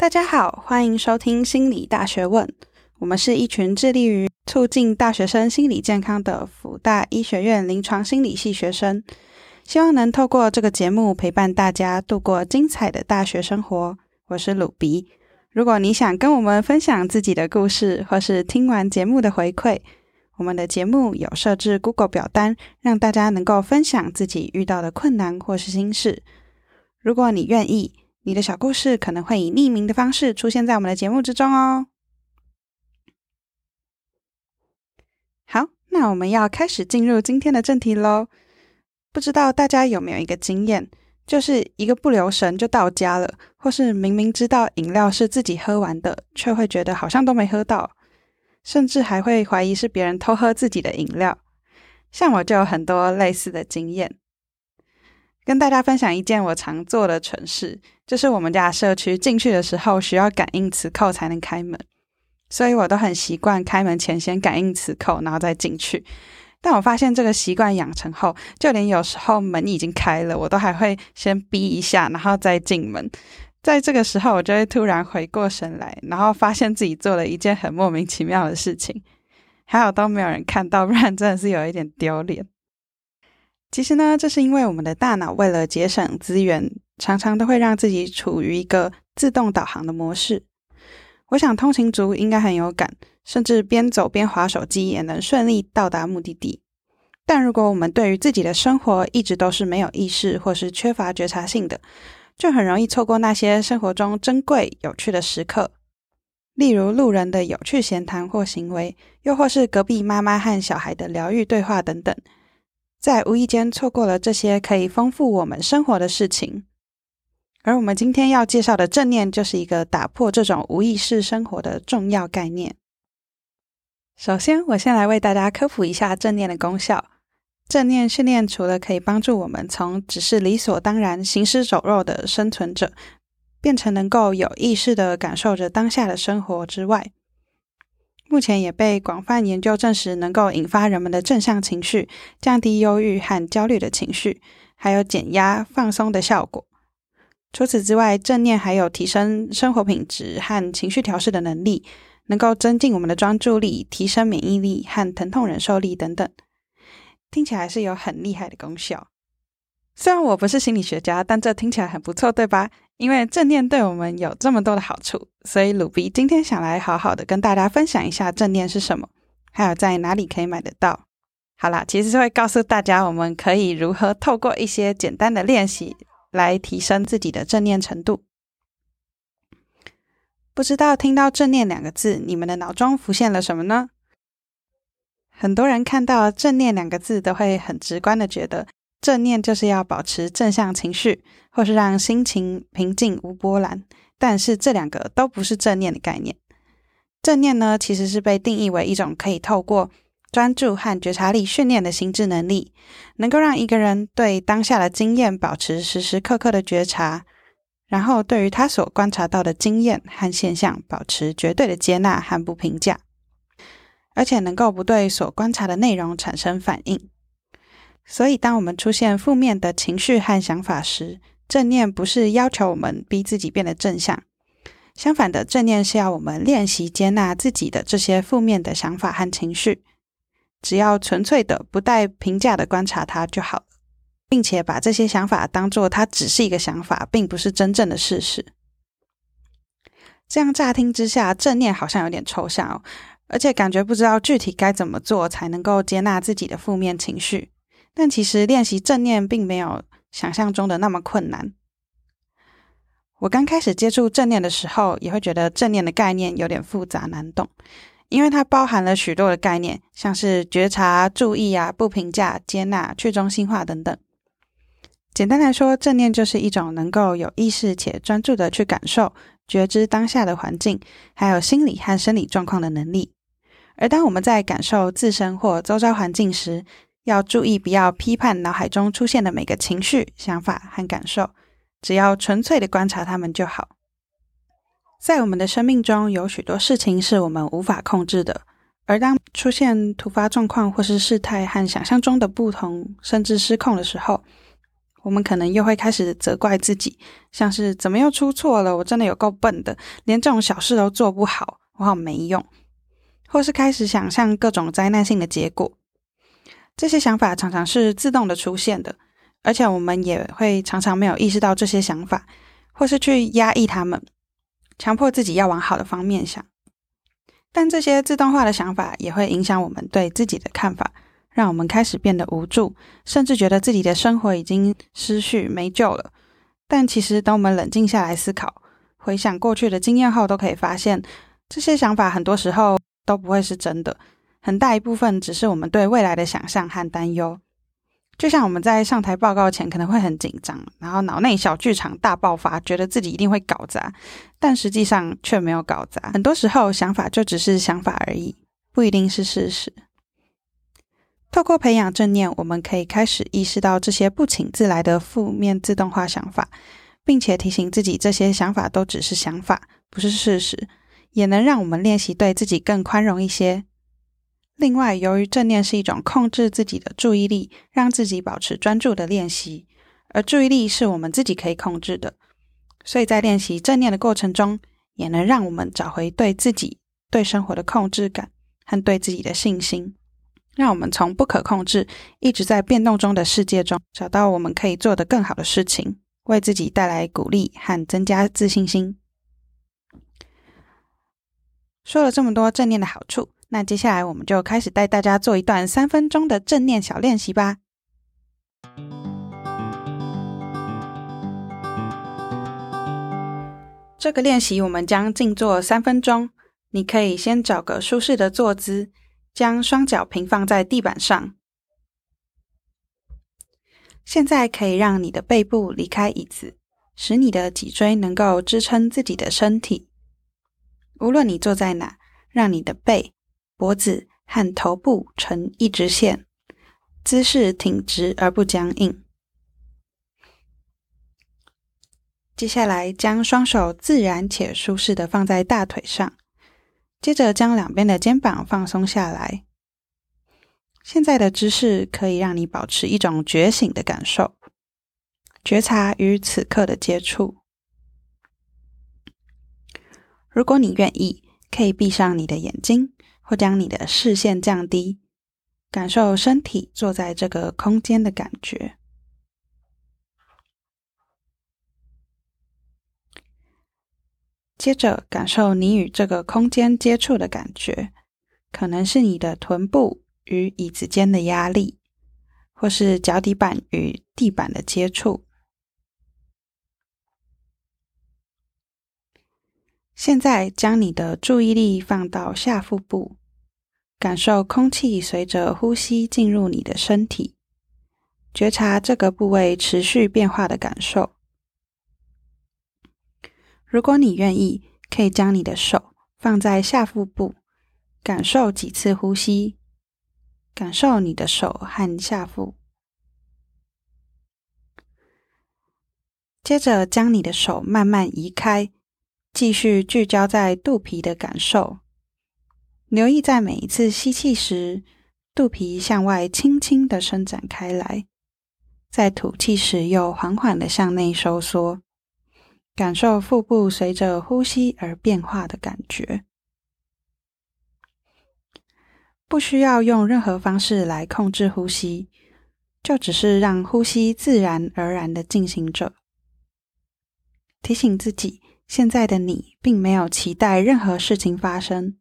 大家好，欢迎收听心理大学问。我们是一群致力于促进大学生心理健康的辅大医学院临床心理系学生，希望能透过这个节目陪伴大家度过精彩的大学生活。我是鲁比。如果你想跟我们分享自己的故事，或是听完节目的回馈，我们的节目有设置 Google 表单，让大家能够分享自己遇到的困难或是心事。如果你愿意，你的小故事可能会以匿名的方式出现在我们的节目之中哦。好，那我们要开始进入今天的正题喽。不知道大家有没有一个经验，就是一个不留神就到家了，或是明明知道饮料是自己喝完的，却会觉得好像都没喝到，甚至还会怀疑是别人偷喝自己的饮料。像我就有很多类似的经验。跟大家分享一件我常做的蠢事，就是我们家社区进去的时候需要感应磁扣才能开门，所以我都很习惯开门前先感应磁扣，然后再进去。但我发现这个习惯养成后，就连有时候门已经开了，我都还会先逼一下，然后再进门。在这个时候，我就会突然回过神来，然后发现自己做了一件很莫名其妙的事情，还好都没有人看到，不然真的是有一点丢脸。其实呢，这是因为我们的大脑为了节省资源，常常都会让自己处于一个自动导航的模式。我想通勤族应该很有感，甚至边走边滑手机也能顺利到达目的地。但如果我们对于自己的生活一直都是没有意识或是缺乏觉察性的，就很容易错过那些生活中珍贵有趣的时刻，例如路人的有趣闲谈或行为，又或是隔壁妈妈和小孩的疗愈对话等等。在无意间错过了这些可以丰富我们生活的事情，而我们今天要介绍的正念，就是一个打破这种无意识生活的重要概念。首先，我先来为大家科普一下正念的功效。正念训练除了可以帮助我们从只是理所当然行尸走肉的生存者，变成能够有意识的感受着当下的生活之外，目前也被广泛研究证实，能够引发人们的正向情绪，降低忧郁和焦虑的情绪，还有减压放松的效果。除此之外，正念还有提升生活品质和情绪调试的能力，能够增进我们的专注力、提升免疫力和疼痛忍受力等等。听起来是有很厉害的功效。虽然我不是心理学家，但这听起来很不错，对吧？因为正念对我们有这么多的好处，所以鲁比今天想来好好的跟大家分享一下正念是什么，还有在哪里可以买得到。好啦，其实是会告诉大家我们可以如何透过一些简单的练习来提升自己的正念程度。不知道听到正念两个字，你们的脑中浮现了什么呢？很多人看到正念两个字，都会很直观的觉得。正念就是要保持正向情绪，或是让心情平静无波澜。但是这两个都不是正念的概念。正念呢，其实是被定义为一种可以透过专注和觉察力训练的心智能力，能够让一个人对当下的经验保持时时刻刻的觉察，然后对于他所观察到的经验和现象保持绝对的接纳和不评价，而且能够不对所观察的内容产生反应。所以，当我们出现负面的情绪和想法时，正念不是要求我们逼自己变得正向，相反的，正念是要我们练习接纳自己的这些负面的想法和情绪，只要纯粹的、不带评价的观察它就好了，并且把这些想法当做它只是一个想法，并不是真正的事实。这样乍听之下，正念好像有点抽象哦，而且感觉不知道具体该怎么做才能够接纳自己的负面情绪。但其实练习正念并没有想象中的那么困难。我刚开始接触正念的时候，也会觉得正念的概念有点复杂难懂，因为它包含了许多的概念，像是觉察、注意啊、不评价、接纳、去中心化等等。简单来说，正念就是一种能够有意识且专注的去感受、觉知当下的环境，还有心理和生理状况的能力。而当我们在感受自身或周遭环境时，要注意，不要批判脑海中出现的每个情绪、想法和感受，只要纯粹的观察它们就好。在我们的生命中，有许多事情是我们无法控制的，而当出现突发状况或是事态和想象中的不同，甚至失控的时候，我们可能又会开始责怪自己，像是怎么又出错了？我真的有够笨的，连这种小事都做不好，我好没用。或是开始想象各种灾难性的结果。这些想法常常是自动的出现的，而且我们也会常常没有意识到这些想法，或是去压抑他们，强迫自己要往好的方面想。但这些自动化的想法也会影响我们对自己的看法，让我们开始变得无助，甚至觉得自己的生活已经失去没救了。但其实，等我们冷静下来思考，回想过去的经验后，都可以发现，这些想法很多时候都不会是真的。很大一部分只是我们对未来的想象和担忧，就像我们在上台报告前可能会很紧张，然后脑内小剧场大爆发，觉得自己一定会搞砸，但实际上却没有搞砸。很多时候想法就只是想法而已，不一定是事实。透过培养正念，我们可以开始意识到这些不请自来的负面自动化想法，并且提醒自己这些想法都只是想法，不是事实，也能让我们练习对自己更宽容一些。另外，由于正念是一种控制自己的注意力，让自己保持专注的练习，而注意力是我们自己可以控制的，所以在练习正念的过程中，也能让我们找回对自己、对生活的控制感和对自己的信心，让我们从不可控制、一直在变动中的世界中，找到我们可以做的更好的事情，为自己带来鼓励和增加自信心。说了这么多正念的好处。那接下来我们就开始带大家做一段三分钟的正念小练习吧。这个练习我们将静坐三分钟，你可以先找个舒适的坐姿，将双脚平放在地板上。现在可以让你的背部离开椅子，使你的脊椎能够支撑自己的身体。无论你坐在哪，让你的背。脖子和头部呈一直线，姿势挺直而不僵硬。接下来，将双手自然且舒适的放在大腿上，接着将两边的肩膀放松下来。现在的姿势可以让你保持一种觉醒的感受，觉察与此刻的接触。如果你愿意，可以闭上你的眼睛。或将你的视线降低，感受身体坐在这个空间的感觉。接着，感受你与这个空间接触的感觉，可能是你的臀部与椅子间的压力，或是脚底板与地板的接触。现在，将你的注意力放到下腹部。感受空气随着呼吸进入你的身体，觉察这个部位持续变化的感受。如果你愿意，可以将你的手放在下腹部，感受几次呼吸，感受你的手和下腹。接着将你的手慢慢移开，继续聚焦在肚皮的感受。留意在每一次吸气时，肚皮向外轻轻的伸展开来；在吐气时，又缓缓的向内收缩。感受腹部随着呼吸而变化的感觉。不需要用任何方式来控制呼吸，就只是让呼吸自然而然的进行着。提醒自己，现在的你并没有期待任何事情发生。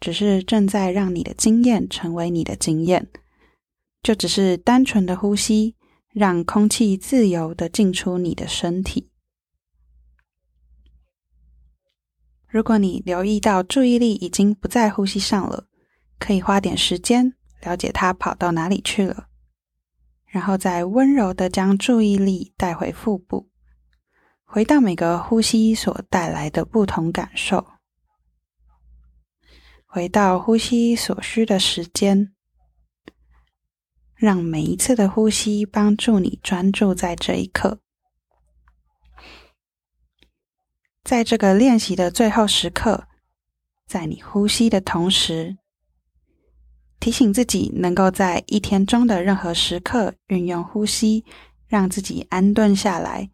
只是正在让你的经验成为你的经验，就只是单纯的呼吸，让空气自由的进出你的身体。如果你留意到注意力已经不在呼吸上了，可以花点时间了解它跑到哪里去了，然后再温柔的将注意力带回腹部，回到每个呼吸所带来的不同感受。回到呼吸所需的时间，让每一次的呼吸帮助你专注在这一刻。在这个练习的最后时刻，在你呼吸的同时，提醒自己能够在一天中的任何时刻运用呼吸，让自己安顿下来，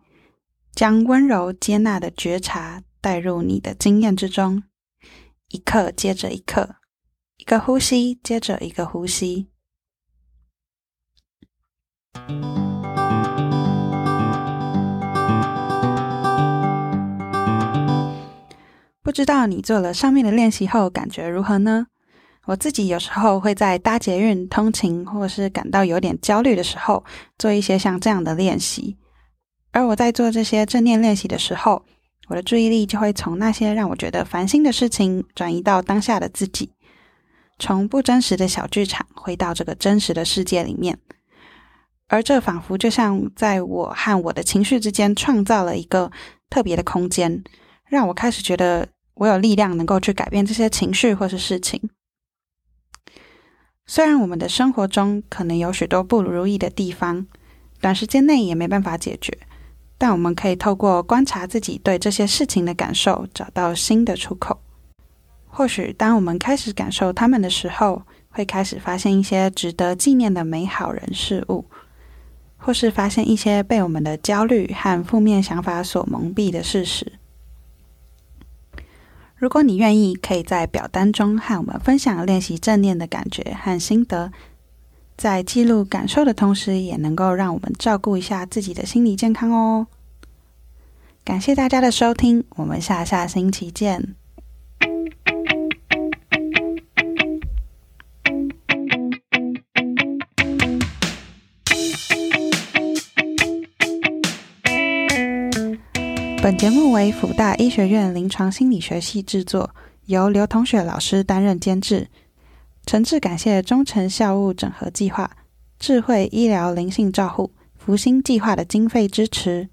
将温柔接纳的觉察带入你的经验之中，一刻接着一刻，一个呼吸接着一个呼吸。不知道你做了上面的练习后感觉如何呢？我自己有时候会在搭捷运通勤，或是感到有点焦虑的时候，做一些像这样的练习。而我在做这些正念练习的时候，我的注意力就会从那些让我觉得烦心的事情，转移到当下的自己，从不真实的小剧场回到这个真实的世界里面。而这仿佛就像在我和我的情绪之间创造了一个特别的空间，让我开始觉得我有力量能够去改变这些情绪或是事情。虽然我们的生活中可能有许多不如意的地方，短时间内也没办法解决，但我们可以透过观察自己对这些事情的感受，找到新的出口。或许当我们开始感受他们的时候，会开始发现一些值得纪念的美好人事物，或是发现一些被我们的焦虑和负面想法所蒙蔽的事实。如果你愿意，可以在表单中和我们分享练习正念的感觉和心得，在记录感受的同时，也能够让我们照顾一下自己的心理健康哦。感谢大家的收听，我们下下星期见。本节目为辅大医学院临床心理学系制作，由刘同学老师担任监制。诚挚感谢忠诚校务整合计划、智慧医疗灵性照护、福星计划的经费支持。